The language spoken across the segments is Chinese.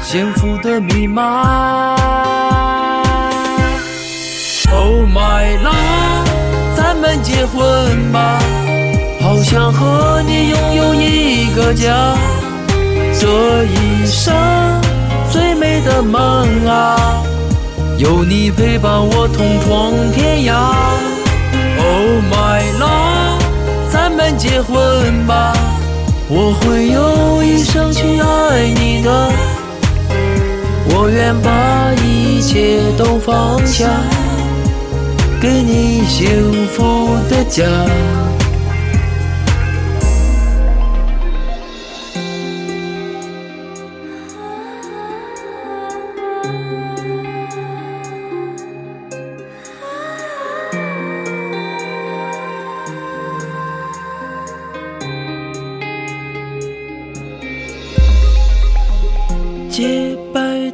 幸福的密码。Oh my love，咱们结婚吧，好想和你拥有一个家，这一生最美的梦啊，有你陪伴我同闯天涯。Oh my love，咱们结婚吧，我会用一生去爱你的，我愿把一切都放下，给你幸福的家。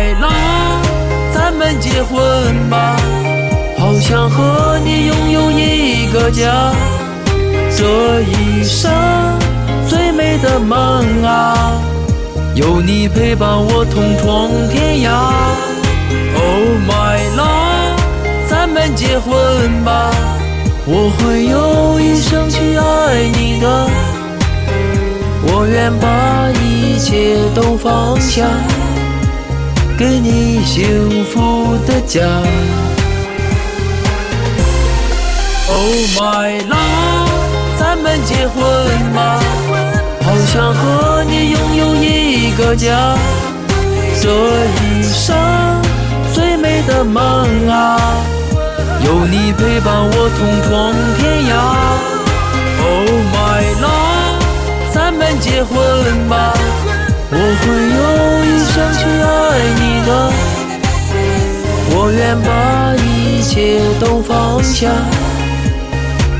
Oh my love，咱们结婚吧，好想和你拥有一个家，这一生最美的梦啊，有你陪伴我同闯天涯。Oh my love，咱们结婚吧，我会用一生去爱你的。我愿把一切都放下，给你幸福的家。Oh my love，咱们结婚吧，好想和你拥有一个家，这一生最美的梦啊，有你陪伴我同闯天涯。Oh my love。咱们结婚吧，我会用一生去爱，把一切都放下，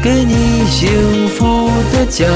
给你幸福的家。